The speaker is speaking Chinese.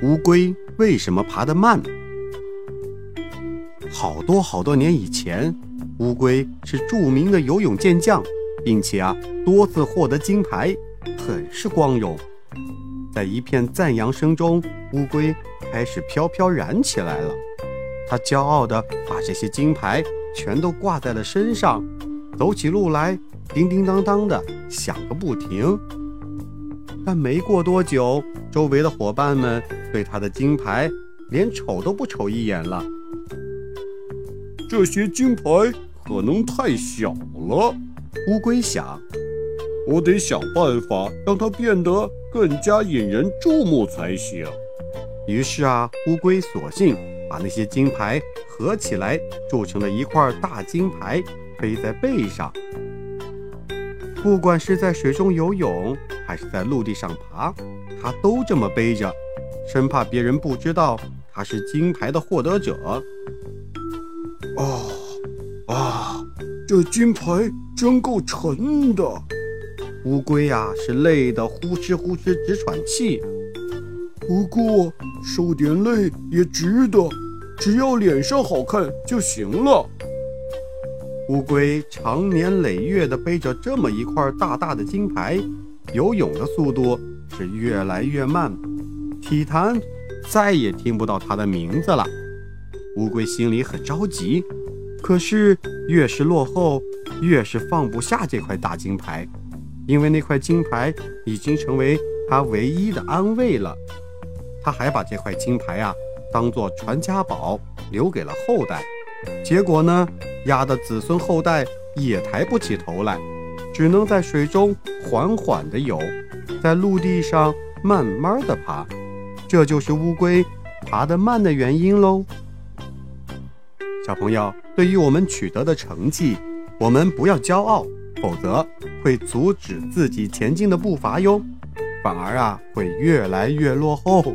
乌龟为什么爬得慢？好多好多年以前，乌龟是著名的游泳健将，并且啊多次获得金牌，很是光荣。在一片赞扬声中，乌龟开始飘飘然起来了。它骄傲地把这些金牌全都挂在了身上，走起路来叮叮当当的响个不停。但没过多久，周围的伙伴们对他的金牌连瞅都不瞅一眼了。这些金牌可能太小了，乌龟想。我得想办法让它变得更加引人注目才行。于是啊，乌龟索性把那些金牌合起来，铸成了一块大金牌，背在背上。不管是在水中游泳，还是在陆地上爬，他都这么背着，生怕别人不知道他是金牌的获得者。啊啊！这金牌真够沉的，乌龟呀是累得呼哧呼哧直喘气。不过受点累也值得，只要脸上好看就行了。乌龟长年累月地背着这么一块大大的金牌，游泳的速度是越来越慢，体坛再也听不到它的名字了。乌龟心里很着急，可是越是落后，越是放不下这块大金牌，因为那块金牌已经成为他唯一的安慰了。他还把这块金牌啊当做传家宝留给了后代，结果呢，鸭的子孙后代也抬不起头来，只能在水中缓缓地游，在陆地上慢慢地爬。这就是乌龟爬得慢的原因喽。小朋友，对于我们取得的成绩，我们不要骄傲，否则会阻止自己前进的步伐哟，反而啊会越来越落后。